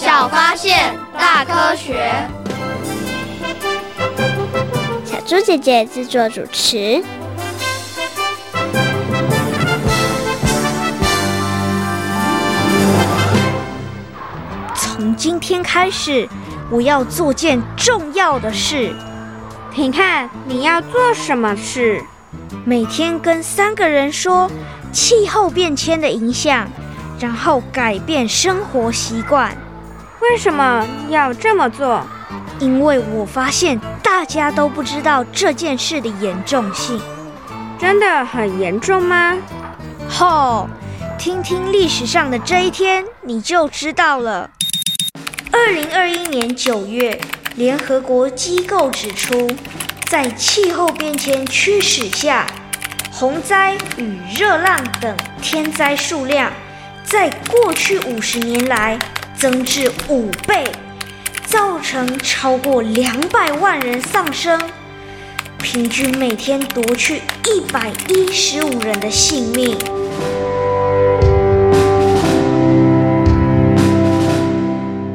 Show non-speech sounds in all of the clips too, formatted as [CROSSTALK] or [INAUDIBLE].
小发现，大科学。小猪姐姐制作主持。从今天开始，我要做件重要的事。你看，你要做什么事？每天跟三个人说气候变迁的影响，然后改变生活习惯。为什么要这么做？因为我发现大家都不知道这件事的严重性。真的很严重吗？吼，听听历史上的这一天，你就知道了。二零二一年九月，联合国机构指出，在气候变迁驱使下，洪灾与热浪等天灾数量，在过去五十年来增至五倍，造成超过两百万人丧生，平均每天夺去一百一十五人的性命。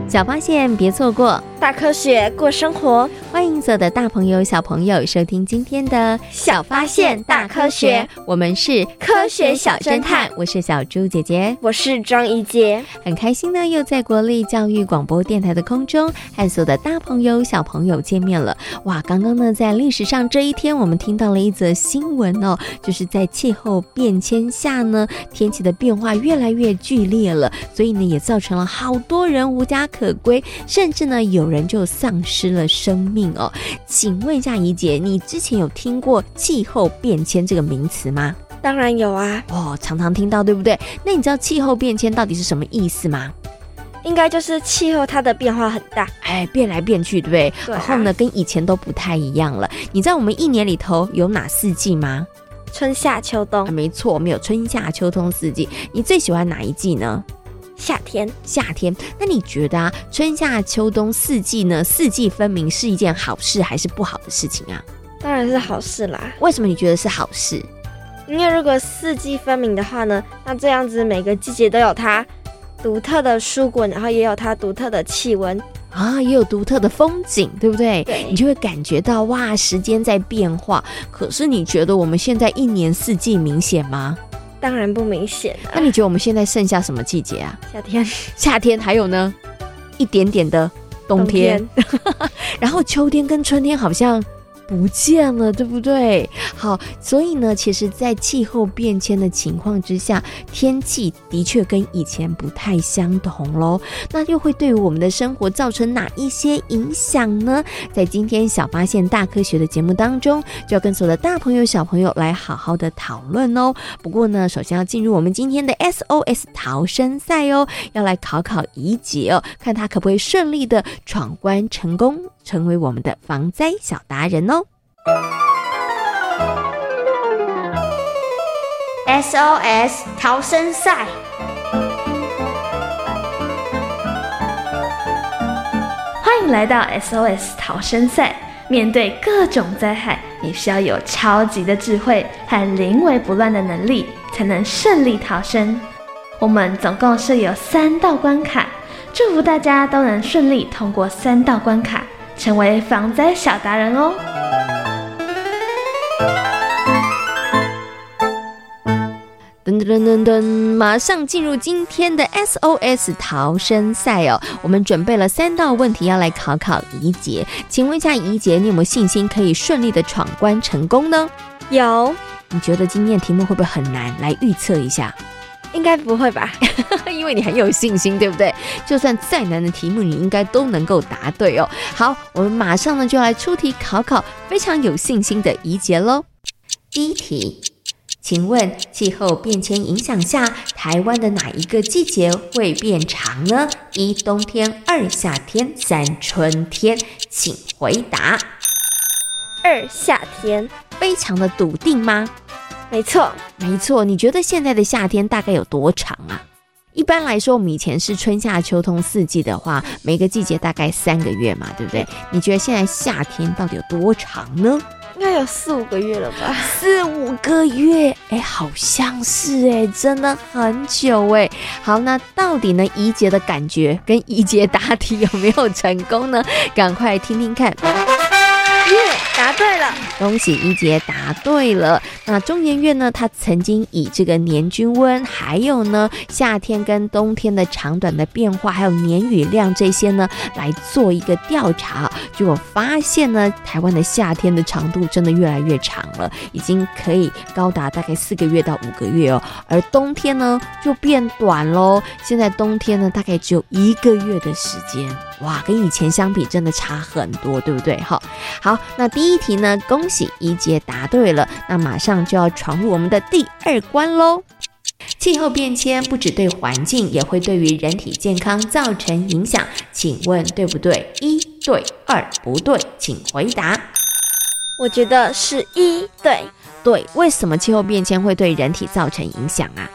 小发现，别错过。大科学过生活，欢迎所有的大朋友、小朋友收听今天的小发现大科学。我们是科学小侦探，我是小猪姐姐，我是张怡杰，很开心呢，又在国立教育广播电台的空中和所有的大朋友、小朋友见面了。哇，刚刚呢，在历史上这一天，我们听到了一则新闻哦，就是在气候变迁下呢，天气的变化越来越剧烈了，所以呢，也造成了好多人无家可归，甚至呢，有。人就丧失了生命哦，请问一下怡姐，你之前有听过气候变迁这个名词吗？当然有啊，哦，常常听到，对不对？那你知道气候变迁到底是什么意思吗？应该就是气候它的变化很大，哎，变来变去，对不对？对啊。然后呢，跟以前都不太一样了。你知道我们一年里头有哪四季吗？春夏秋冬。啊，没错，我们有春夏秋冬四季。你最喜欢哪一季呢？夏天，夏天。那你觉得啊，春夏秋冬四季呢？四季分明是一件好事还是不好的事情啊？当然是好事啦。为什么你觉得是好事？因为如果四季分明的话呢，那这样子每个季节都有它独特的蔬果，然后也有它独特的气温啊，也有独特的风景，对不对？对，你就会感觉到哇，时间在变化。可是你觉得我们现在一年四季明显吗？当然不明显啊。那你觉得我们现在剩下什么季节啊？夏天，夏天还有呢，一点点的冬天，冬天 [LAUGHS] 然后秋天跟春天好像不见了，对不对？好，所以呢，其实，在气候变迁的情况之下，天气的确跟以前不太相同喽。那又会对于我们的生活造成哪一些影响呢？在今天小发现大科学的节目当中，就要跟所有的大朋友、小朋友来好好的讨论哦。不过呢，首先要进入我们今天的 [LAUGHS] SOS 逃生赛哦，要来考考怡姐哦，看她可不可以顺利的闯关成功，成为我们的防灾小达人哦。SOS 逃生赛，欢迎来到 SOS 逃生赛。面对各种灾害，你需要有超级的智慧和临危不乱的能力，才能顺利逃生。我们总共设有三道关卡，祝福大家都能顺利通过三道关卡，成为防灾小达人哦。噔噔噔噔噔，马上进入今天的 SOS 逃生赛哦！我们准备了三道问题要来考考怡姐，请问一下怡姐，你有没有信心可以顺利的闯关成功呢？有。你觉得今天的题目会不会很难？来预测一下。应该不会吧？[LAUGHS] 因为你很有信心，对不对？就算再难的题目，你应该都能够答对哦。好，我们马上呢就来出题考考非常有信心的怡姐喽。第一题。请问气候变迁影响下，台湾的哪一个季节会变长呢？一冬天，二夏天，三春天，请回答。二夏天，非常的笃定吗？没错，没错。你觉得现在的夏天大概有多长啊？一般来说，我们以前是春夏秋冬四季的话，每个季节大概三个月嘛，对不对？你觉得现在夏天到底有多长呢？应该有四五个月了吧？四五个月，哎，好像是哎，真的很久哎。好，那到底呢？怡姐的感觉跟怡姐答题有没有成功呢？赶快听听看。答对了，恭喜一杰答对了。那中研院呢，它曾经以这个年均温，还有呢夏天跟冬天的长短的变化，还有年雨量这些呢，来做一个调查。结果发现呢，台湾的夏天的长度真的越来越长了，已经可以高达大概四个月到五个月哦。而冬天呢，就变短喽。现在冬天呢，大概只有一个月的时间。哇，跟以前相比，真的差很多，对不对？好，好，那第一题呢，恭喜一杰答对了，那马上就要闯入我们的第二关喽。气候变迁不只对环境，也会对于人体健康造成影响，请问对不对？一对，二不对，请回答。我觉得是一对，对，为什么气候变迁会对人体造成影响啊？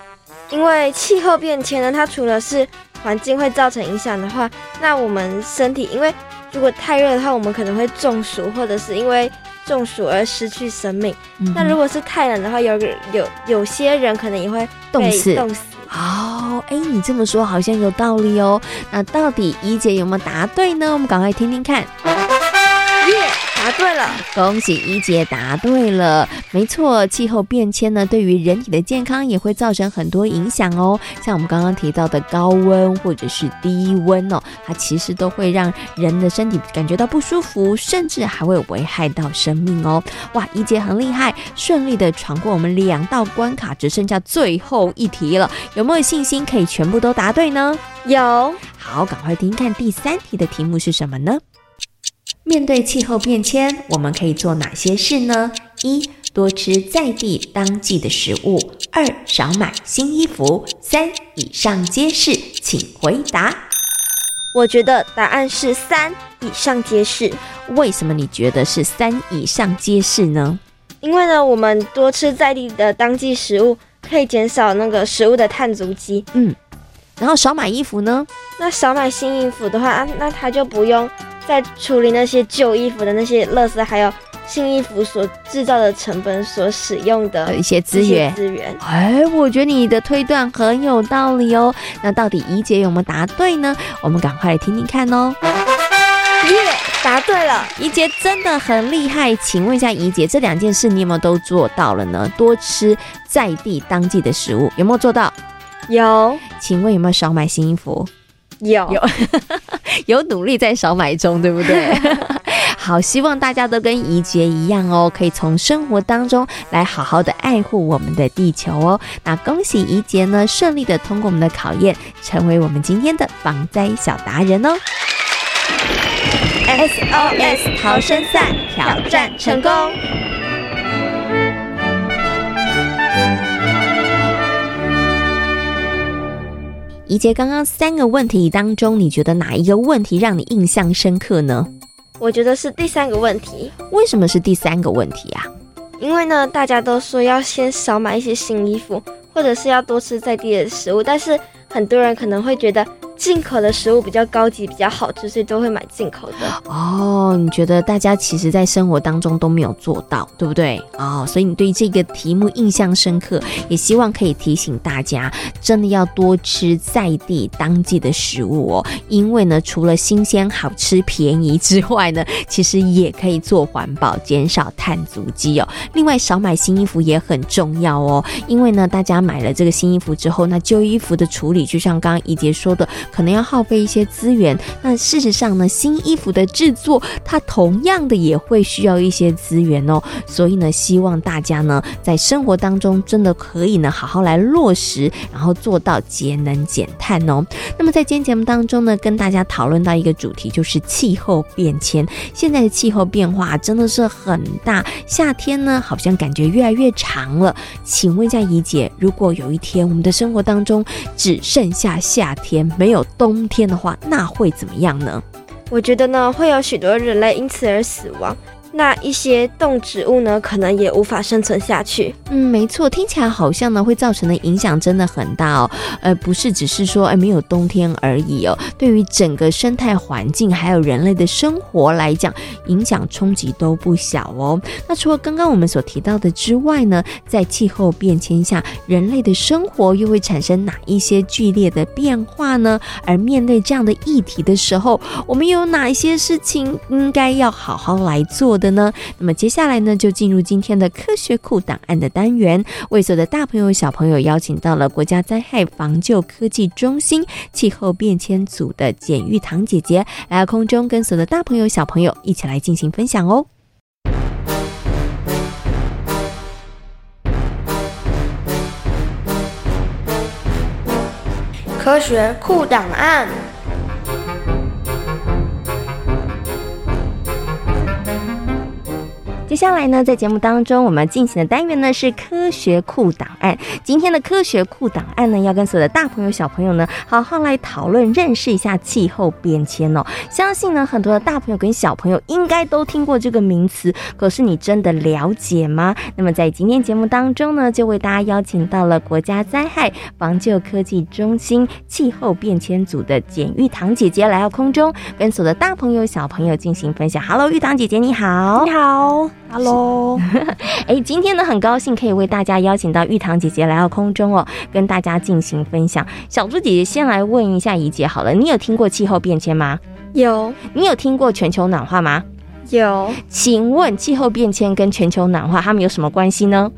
因为气候变迁呢，它除了是环境会造成影响的话，那我们身体，因为如果太热的话，我们可能会中暑，或者是因为中暑而失去生命。嗯、那如果是太冷的话，有有有些人可能也会冻死。冻死。哦，哎，你这么说好像有道理哦。那到底怡姐有没有答对呢？我们赶快听听看。答对了，恭喜一姐答对了。没错，气候变迁呢，对于人体的健康也会造成很多影响哦。像我们刚刚提到的高温或者是低温哦，它其实都会让人的身体感觉到不舒服，甚至还会危害到生命哦。哇，一姐很厉害，顺利的闯过我们两道关卡，只剩下最后一题了。有没有信心可以全部都答对呢？有。好，赶快听看第三题的题目是什么呢？面对气候变迁，我们可以做哪些事呢？一、多吃在地当季的食物；二、少买新衣服；三、以上皆是，请回答。我觉得答案是三，以上皆是。为什么你觉得是三以上皆是呢？因为呢，我们多吃在地的当季食物，可以减少那个食物的碳足迹。嗯，然后少买衣服呢？那少买新衣服的话，啊，那他就不用。在处理那些旧衣服的那些垃圾，还有新衣服所制造的成本所使用的一些资源资源。哎，我觉得你的推断很有道理哦。那到底怡姐有没有答对呢？我们赶快来听听看哦。耶，答对了！怡姐真的很厉害。请问一下怡姐，这两件事你有没有都做到了呢？多吃在地当季的食物，有没有做到？有。请问有没有少买新衣服？有有 [LAUGHS] 有努力在少买中，对不对？[LAUGHS] 好，希望大家都跟怡杰一样哦，可以从生活当中来好好的爱护我们的地球哦。那恭喜怡杰呢，顺利的通过我们的考验，成为我们今天的防灾小达人哦。SOS 逃生赛挑战成功。怡杰，刚刚三个问题当中，你觉得哪一个问题让你印象深刻呢？我觉得是第三个问题。为什么是第三个问题啊？因为呢，大家都说要先少买一些新衣服，或者是要多吃在地的食物，但是很多人可能会觉得。进口的食物比较高级，比较好吃，所以都会买进口的。哦，你觉得大家其实在生活当中都没有做到，对不对？哦，所以你对这个题目印象深刻，也希望可以提醒大家，真的要多吃在地当季的食物哦。因为呢，除了新鲜、好吃、便宜之外呢，其实也可以做环保，减少碳足迹哦。另外，少买新衣服也很重要哦。因为呢，大家买了这个新衣服之后，那旧衣服的处理，就像刚刚怡洁说的。可能要耗费一些资源。那事实上呢，新衣服的制作，它同样的也会需要一些资源哦。所以呢，希望大家呢，在生活当中真的可以呢，好好来落实，然后做到节能减碳哦。那么在今天节目当中呢，跟大家讨论到一个主题，就是气候变迁。现在的气候变化真的是很大，夏天呢，好像感觉越来越长了。请问一下怡姐，如果有一天我们的生活当中只剩下夏天，没有冬天的话，那会怎么样呢？我觉得呢，会有许多人类因此而死亡。那一些动植物呢，可能也无法生存下去。嗯，没错，听起来好像呢，会造成的影响真的很大哦。呃，不是只是说，哎，没有冬天而已哦。对于整个生态环境还有人类的生活来讲，影响冲击都不小哦。那除了刚刚我们所提到的之外呢，在气候变迁下，人类的生活又会产生哪一些剧烈的变化呢？而面对这样的议题的时候，我们有哪一些事情应该要好好来做的呢？那么接下来呢，就进入今天的科学库档案的单元，为所有的大朋友小朋友邀请到了国家灾害防救科技中心气候变迁组的简玉堂姐姐来到空中，跟所有的大朋友小朋友一起来进行分享哦。科学库档案。接下来呢，在节目当中，我们进行的单元呢是科学库档案。今天的科学库档案呢，要跟所有的大朋友小朋友呢，好好来讨论、认识一下气候变迁哦。相信呢，很多的大朋友跟小朋友应该都听过这个名词，可是你真的了解吗？那么在今天节目当中呢，就为大家邀请到了国家灾害防救科技中心气候变迁组的简玉堂姐姐来到空中，跟所有的大朋友小朋友进行分享。Hello，玉堂姐姐，你好，你好。Hello，[LAUGHS] 哎，今天呢，很高兴可以为大家邀请到玉堂姐姐来到空中哦，跟大家进行分享。小猪姐姐先来问一下怡姐好了，你有听过气候变迁吗？有。你有听过全球暖化吗？有。请问气候变迁跟全球暖化他们有什么关系呢？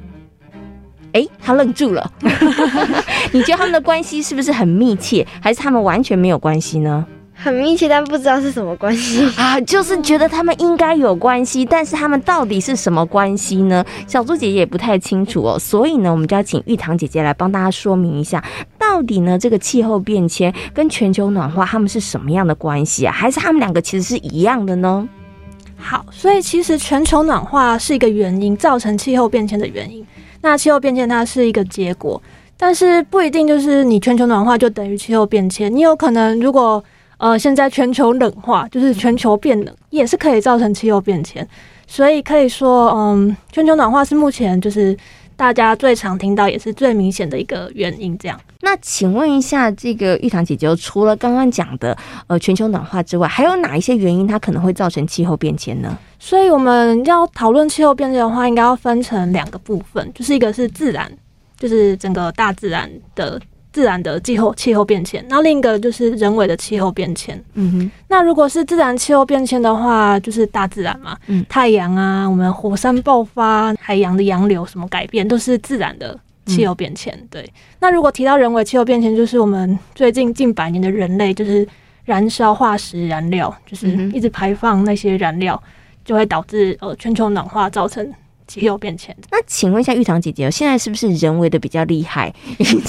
哎，他愣住了。[LAUGHS] [LAUGHS] 你觉得他们的关系是不是很密切，还是他们完全没有关系呢？很密切，但不知道是什么关系 [LAUGHS] 啊！就是觉得他们应该有关系，但是他们到底是什么关系呢？小猪姐姐也不太清楚哦。所以呢，我们就要请玉堂姐姐来帮大家说明一下，到底呢这个气候变迁跟全球暖化他们是什么样的关系啊？还是他们两个其实是一样的呢？好，所以其实全球暖化是一个原因，造成气候变迁的原因。那气候变迁它是一个结果，但是不一定就是你全球暖化就等于气候变迁。你有可能如果呃，现在全球冷化就是全球变冷，也是可以造成气候变迁，所以可以说，嗯，全球暖化是目前就是大家最常听到也是最明显的一个原因。这样，那请问一下，这个玉堂姐姐，除了刚刚讲的呃全球暖化之外，还有哪一些原因它可能会造成气候变迁呢？所以我们要讨论气候变迁的话，应该要分成两个部分，就是一个是自然，就是整个大自然的。自然的气候气候变迁，那另一个就是人为的气候变迁。嗯哼，那如果是自然气候变迁的话，就是大自然嘛，嗯，太阳啊，我们火山爆发、海洋的洋流什么改变，都是自然的气候变迁。嗯、对，那如果提到人为气候变迁，就是我们最近近百年的人类，就是燃烧化石燃料，就是一直排放那些燃料，就会导致呃全球暖化，造成。气候变迁，那请问一下玉堂姐姐，现在是不是人为的比较厉害，影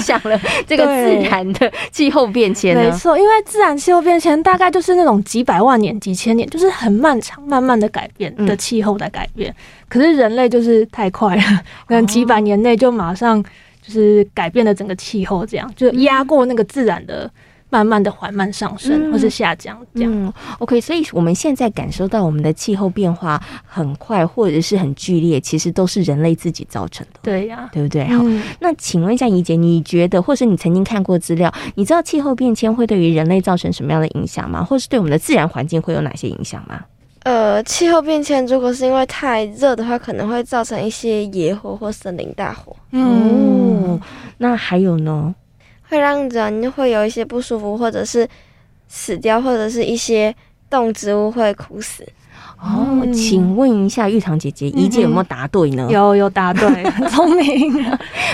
响了这个自然的气候变迁呢？没错，因为自然气候变迁大概就是那种几百万年、几千年，就是很漫长、慢慢的改变的气候在改变。嗯、可是人类就是太快了，可能几百年内就马上就是改变了整个气候，这样就压过那个自然的。慢慢的缓慢上升或是下降，这样。嗯，OK，所以我们现在感受到我们的气候变化很快或者是很剧烈，其实都是人类自己造成的。对呀、啊，对不对？好，嗯、那请问一下怡姐，你觉得，或是你曾经看过资料，你知道气候变迁会对于人类造成什么样的影响吗？或是对我们的自然环境会有哪些影响吗？呃，气候变迁如果是因为太热的话，可能会造成一些野火或森林大火。嗯，哦、那还有呢？会让人会有一些不舒服，或者是死掉，或者是一些动植物会枯死。哦，请问一下玉堂姐姐，怡姐有没有答对呢？有，有答对，很 [LAUGHS] 聪明。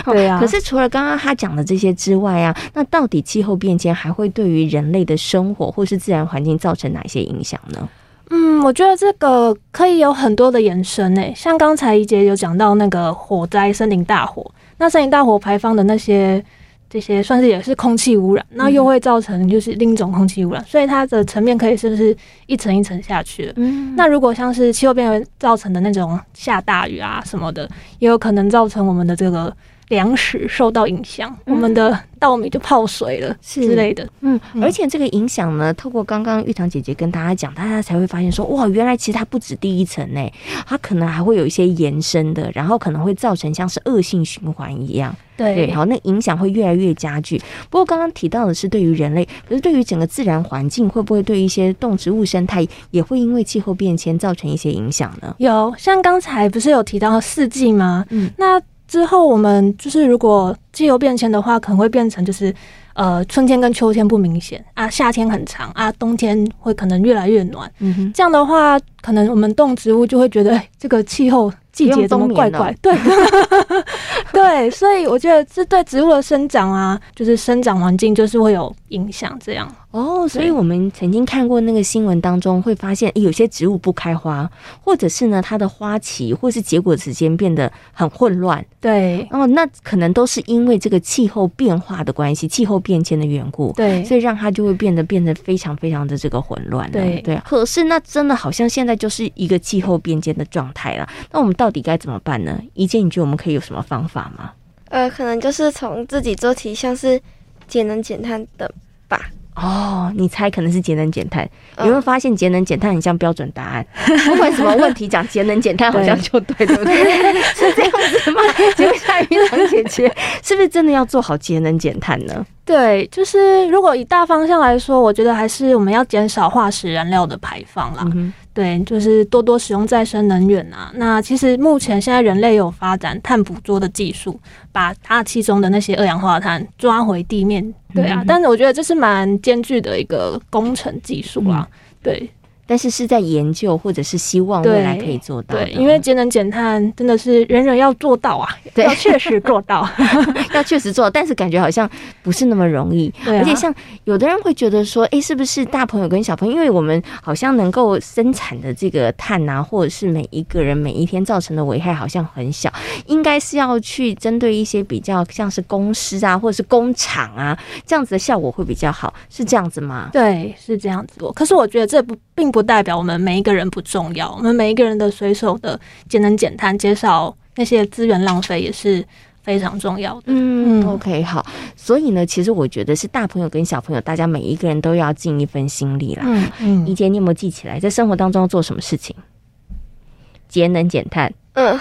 对啊。可是除了刚刚她讲的这些之外啊，那到底气候变迁还会对于人类的生活或是自然环境造成哪些影响呢？嗯，我觉得这个可以有很多的延伸诶，像刚才怡姐有讲到那个火灾、森林大火，那森林大火排放的那些。这些算是也是空气污染，那又会造成就是另一种空气污染，嗯、所以它的层面可以是不是一层一层下去了。嗯，那如果像是气候变化造成的那种下大雨啊什么的，也有可能造成我们的这个粮食受到影响，嗯、我们的稻米就泡水了之类的。嗯，而且这个影响呢，透过刚刚玉堂姐姐跟大家讲，大家才会发现说，哇，原来其实它不止第一层呢，它可能还会有一些延伸的，然后可能会造成像是恶性循环一样。对，对，好，那影响会越来越加剧。不过刚刚提到的是对于人类，可是对于整个自然环境，会不会对一些动植物生态也会因为气候变迁造成一些影响呢？有，像刚才不是有提到四季吗？嗯，那之后我们就是如果气候变迁的话，可能会变成就是呃春天跟秋天不明显啊，夏天很长啊，冬天会可能越来越暖。嗯哼，这样的话，可能我们动植物就会觉得这个气候。季节怎么怪怪？对，对，所以我觉得这对植物的生长啊，就是生长环境就是会有影响。这样哦，所以我们曾经看过那个新闻当中，会发现有些植物不开花，或者是呢它的花期或是结果时间变得很混乱。对，哦，那可能都是因为这个气候变化的关系，气候变迁的缘故。对，所以让它就会变得变得非常非常的这个混乱。对对，可是那真的好像现在就是一个气候变迁的状态了。那我们到到底该怎么办呢？怡姐，你觉得我们可以有什么方法吗？呃，可能就是从自己做起，像是节能减碳的吧。哦，你猜可能是节能减碳？有没有发现节能减碳很像标准答案？[LAUGHS] 不管什么问题讲节能减碳好像就对，对不对？[LAUGHS] 是这样子吗？[LAUGHS] 请问一下玉堂姐姐，是不是真的要做好节能减碳呢？对，就是如果以大方向来说，我觉得还是我们要减少化石燃料的排放啦。嗯对，就是多多使用再生能源啊。那其实目前现在人类有发展碳捕捉的技术，把大气中的那些二氧化碳抓回地面。对啊，嗯、但是我觉得这是蛮艰巨的一个工程技术啊。嗯、对。但是是在研究，或者是希望未来可以做到对。对，因为节能减碳真的是人人要做到啊，对，要确实做到，[LAUGHS] 要确实做到。但是感觉好像不是那么容易。对啊，而且像有的人会觉得说，哎、欸，是不是大朋友跟小朋友？因为我们好像能够生产的这个碳啊，或者是每一个人每一天造成的危害好像很小，应该是要去针对一些比较像是公司啊，或者是工厂啊这样子的效果会比较好，是这样子吗？对，是这样子。可是我觉得这不并不代表我们每一个人不重要，我们每一个人的随手的节能减碳、减少那些资源浪费也是非常重要的。嗯，嗯，OK，好。所以呢，其实我觉得是大朋友跟小朋友，大家每一个人都要尽一份心力啦。嗯嗯，怡姐，你有没有记起来，在生活当中要做什么事情？节能减碳。嗯，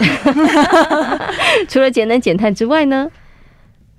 [LAUGHS] 除了节能减碳之外呢？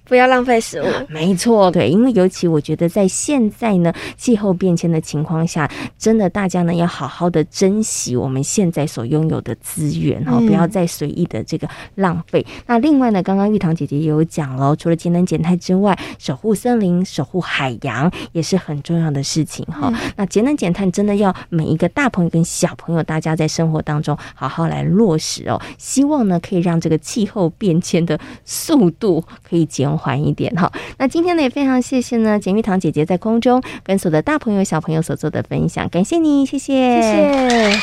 不要浪费食物，[LAUGHS] 没错，对，因为尤其我觉得在现在呢，气候变迁的情况下，真的大家呢要好好的珍惜我们现在所拥有的资源哈，不要再随意的这个浪费。嗯、那另外呢，刚刚玉堂姐姐也有讲了，除了节能减碳之外，守护森林、守护海洋也是很重要的事情哈。嗯、那节能减碳真的要每一个大朋友跟小朋友，大家在生活当中好好来落实哦，希望呢可以让这个气候变迁的速度可以减缓一点哈，那今天呢也非常谢谢呢简玉堂姐姐在空中跟所有的大朋友小朋友所做的分享，感谢你，谢谢，谢谢。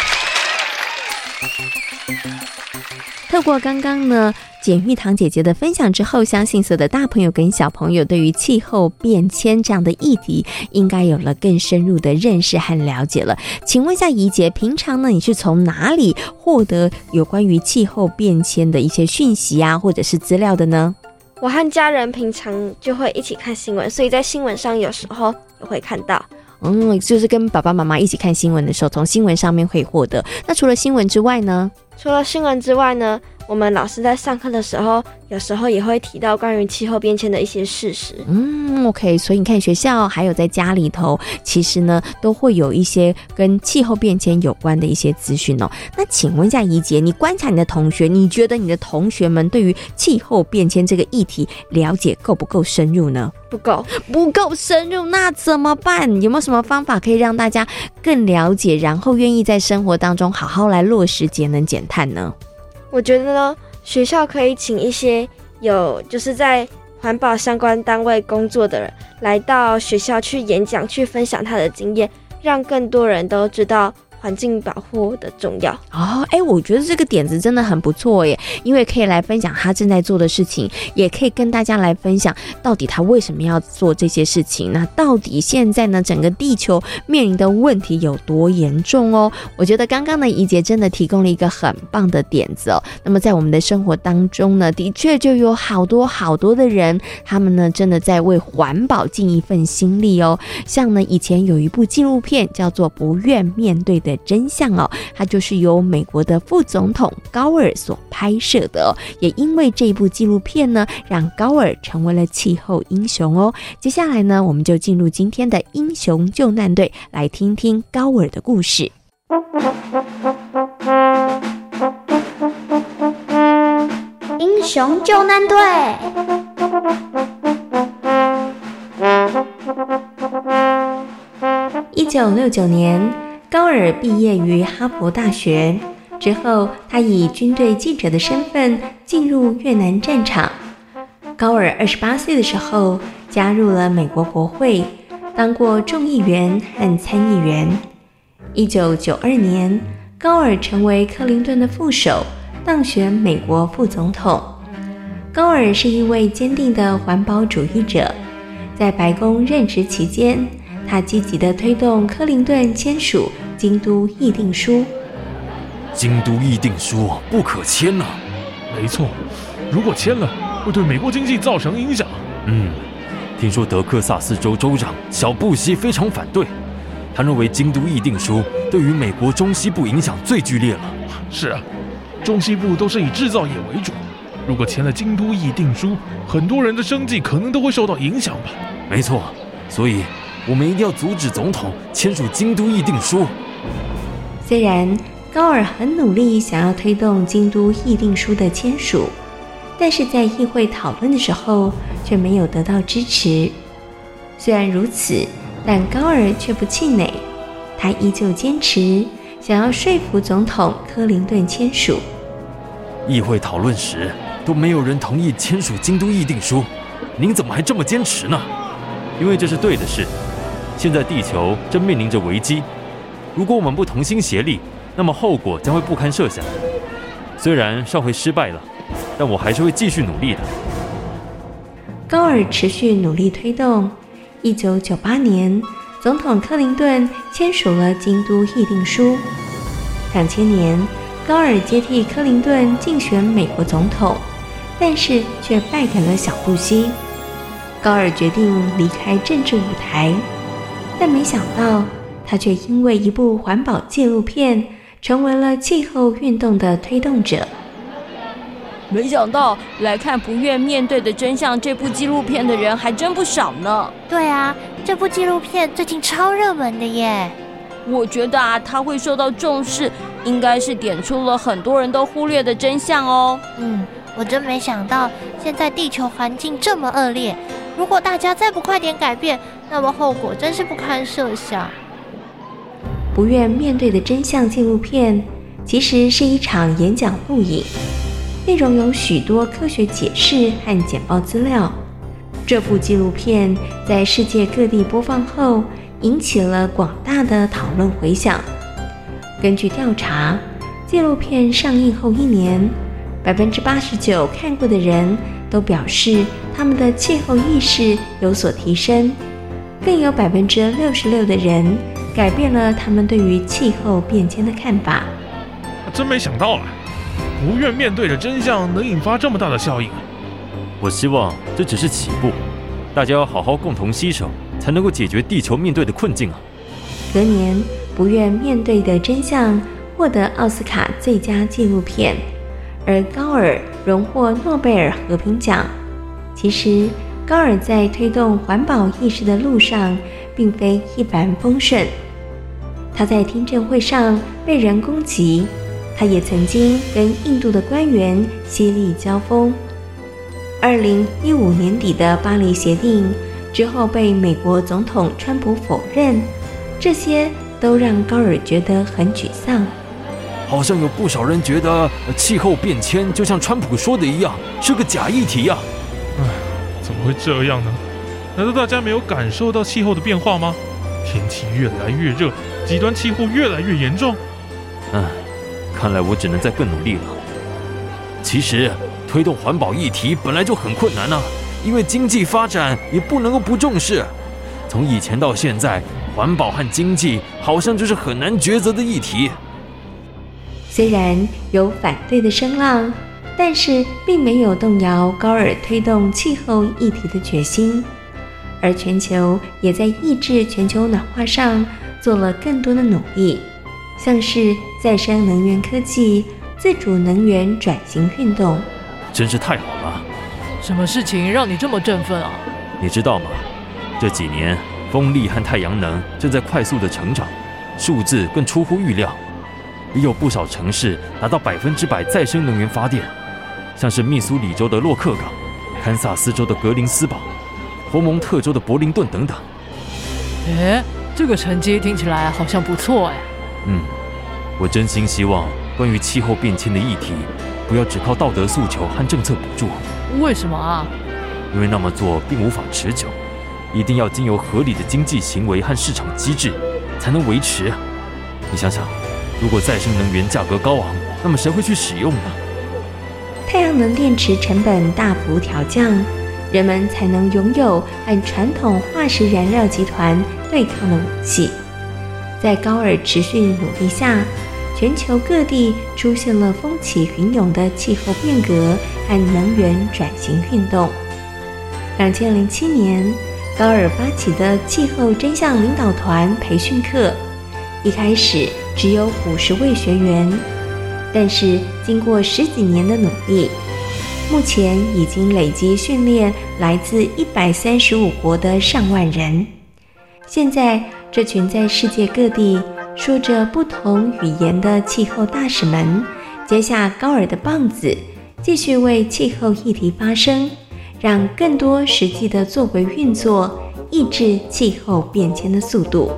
透过刚刚呢简玉堂姐姐的分享之后，相信所有的大朋友跟小朋友对于气候变迁这样的议题，应该有了更深入的认识和了解了。请问一下怡姐，平常呢你是从哪里获得有关于气候变迁的一些讯息啊，或者是资料的呢？我和家人平常就会一起看新闻，所以在新闻上有时候也会看到。嗯，就是跟爸爸妈妈一起看新闻的时候，从新闻上面会获得。那除了新闻之外呢？除了新闻之外呢，我们老师在上课的时候，有时候也会提到关于气候变迁的一些事实。嗯，OK，所以你看学校还有在家里头，其实呢都会有一些跟气候变迁有关的一些资讯哦。那请问一下怡姐，你观察你的同学，你觉得你的同学们对于气候变迁这个议题了解够不够深入呢？不够，不够深入，那怎么办？有没有什么方法可以让大家更了解，然后愿意在生活当中好好来落实节能减碳呢？我觉得呢，学校可以请一些有就是在环保相关单位工作的人来到学校去演讲，去分享他的经验，让更多人都知道。环境保护的重要哦，哎，我觉得这个点子真的很不错耶，因为可以来分享他正在做的事情，也可以跟大家来分享到底他为什么要做这些事情。那到底现在呢，整个地球面临的问题有多严重哦？我觉得刚刚呢，怡姐真的提供了一个很棒的点子哦。那么在我们的生活当中呢，的确就有好多好多的人，他们呢真的在为环保尽一份心力哦。像呢，以前有一部纪录片叫做《不愿面对的》。真相哦，它就是由美国的副总统高尔所拍摄的哦，也因为这一部纪录片呢，让高尔成为了气候英雄哦。接下来呢，我们就进入今天的英雄救难队，来听听高尔的故事。英雄救难队，一九六九年。高尔毕业于哈佛大学之后，他以军队记者的身份进入越南战场。高尔二十八岁的时候加入了美国国会，当过众议员和参议员。一九九二年，高尔成为克林顿的副手，当选美国副总统。高尔是一位坚定的环保主义者，在白宫任职期间，他积极地推动克林顿签署。京都议定书，京都议定书不可签呐、啊。没错，如果签了，会对美国经济造成影响。嗯，听说德克萨斯州州长小布希非常反对，他认为京都议定书对于美国中西部影响最剧烈了。是啊，中西部都是以制造业为主，如果签了京都议定书，很多人的生计可能都会受到影响吧。没错，所以我们一定要阻止总统签署京都议定书。虽然高尔很努力想要推动京都议定书的签署，但是在议会讨论的时候却没有得到支持。虽然如此，但高尔却不气馁，他依旧坚持想要说服总统克林顿签署。议会讨论时都没有人同意签署京都议定书，您怎么还这么坚持呢？因为这是对的事。现在地球正面临着危机。如果我们不同心协力，那么后果将会不堪设想。虽然上回失败了，但我还是会继续努力的。高尔持续努力推动。一九九八年，总统克林顿签署了京都议定书。两千年，高尔接替克林顿竞选美国总统，但是却败给了小布希。高尔决定离开政治舞台，但没想到。他却因为一部环保纪录片，成为了气候运动的推动者。没想到来看《不愿面对的真相》这部纪录片的人还真不少呢。对啊，这部纪录片最近超热门的耶。我觉得啊，它会受到重视，应该是点出了很多人都忽略的真相哦。嗯，我真没想到，现在地球环境这么恶劣，如果大家再不快点改变，那么后果真是不堪设想。不愿面对的真相纪录片，其实是一场演讲录影，内容有许多科学解释和简报资料。这部纪录片在世界各地播放后，引起了广大的讨论回响。根据调查，纪录片上映后一年，百分之八十九看过的人都表示他们的气候意识有所提升，更有百分之六十六的人。改变了他们对于气候变迁的看法。真没想到啊，不愿面对的真相能引发这么大的效应。我希望这只是起步，大家要好好共同携手，才能够解决地球面对的困境啊。隔年，不愿面对的真相获得奥斯卡最佳纪录片，而高尔荣获诺贝尔和平奖。其实，高尔在推动环保意识的路上，并非一帆风顺。他在听证会上被人攻击，他也曾经跟印度的官员犀利交锋。二零一五年底的巴黎协定之后被美国总统川普否认，这些都让高尔觉得很沮丧。好像有不少人觉得气候变迁就像川普说的一样，是个假议题呀。唉，怎么会这样呢？难道大家没有感受到气候的变化吗？天气越来越热，极端气候越来越严重。嗯，看来我只能再更努力了。其实推动环保议题本来就很困难呢、啊，因为经济发展也不能够不重视。从以前到现在，环保和经济好像就是很难抉择的议题。虽然有反对的声浪，但是并没有动摇高尔推动气候议题的决心。而全球也在抑制全球暖化上做了更多的努力，像是再生能源科技、自主能源转型运动，真是太好了。什么事情让你这么振奋啊？你知道吗？这几年风力和太阳能正在快速的成长，数字更出乎预料，也有不少城市达到百分之百再生能源发电，像是密苏里州的洛克港、堪萨斯州的格林斯堡。佛蒙特州的柏林顿等等。哎，这个成绩听起来好像不错哎。嗯，我真心希望关于气候变迁的议题，不要只靠道德诉求和政策补助。为什么啊？因为那么做并无法持久，一定要经由合理的经济行为和市场机制才能维持。你想想，如果再生能源价格高昂，那么谁会去使用呢？太阳能电池成本大幅调降。人们才能拥有和传统化石燃料集团对抗的武器。在高尔持续努力下，全球各地出现了风起云涌的气候变革和能源转型运动。两千零七年，高尔发起的气候真相领导团培训课，一开始只有五十位学员，但是经过十几年的努力。目前已经累积训练来自一百三十五国的上万人。现在，这群在世界各地说着不同语言的气候大使们，接下高尔的棒子，继续为气候议题发声，让更多实际的作为运作，抑制气候变迁的速度。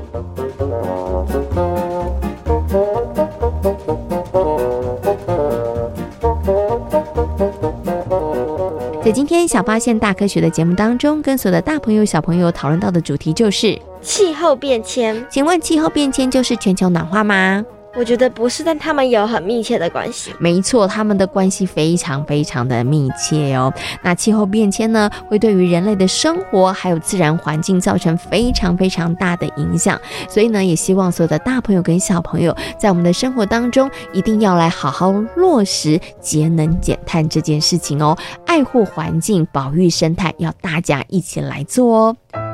在今天小发现大科学的节目当中，跟所有的大朋友小朋友讨论到的主题就是气候变迁。请问气候变迁就是全球暖化吗？我觉得不是，但他们有很密切的关系。没错，他们的关系非常非常的密切哦。那气候变迁呢，会对于人类的生活还有自然环境造成非常非常大的影响。所以呢，也希望所有的大朋友跟小朋友，在我们的生活当中，一定要来好好落实节能减碳这件事情哦。爱护环境，保育生态，要大家一起来做哦。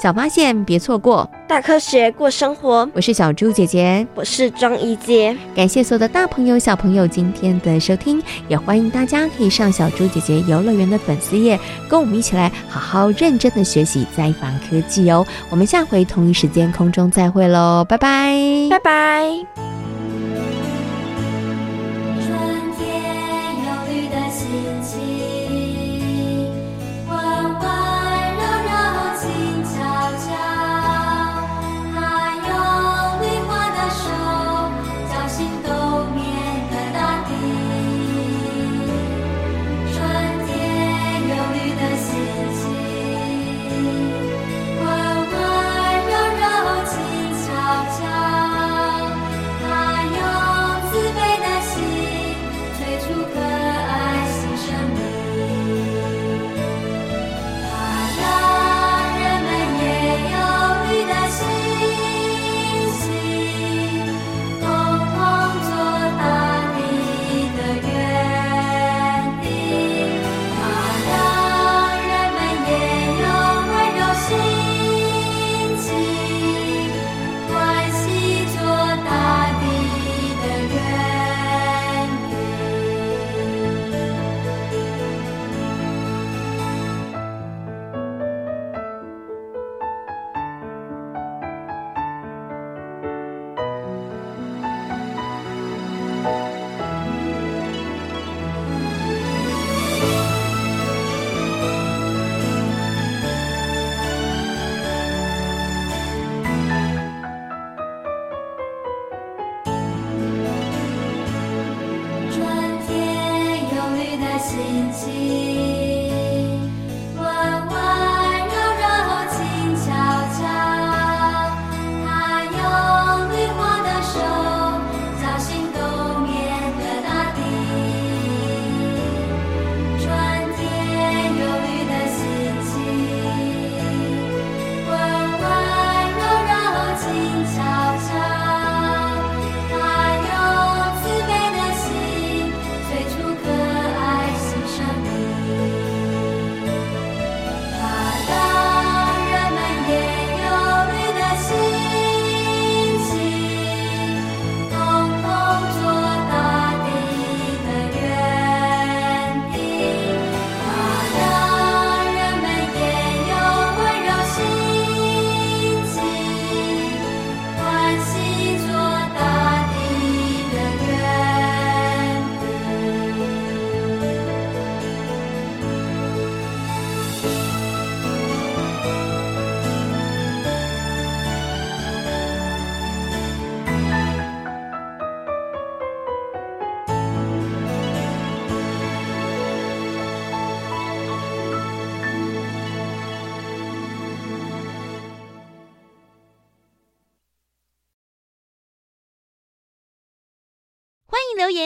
小发现，别错过大科学过生活。我是小猪姐姐，我是庄一杰。感谢所有的大朋友、小朋友今天的收听，也欢迎大家可以上小猪姐姐游乐园的粉丝页，跟我们一起来好好认真的学习在防科技哦。我们下回同一时间空中再会喽，拜拜，拜拜。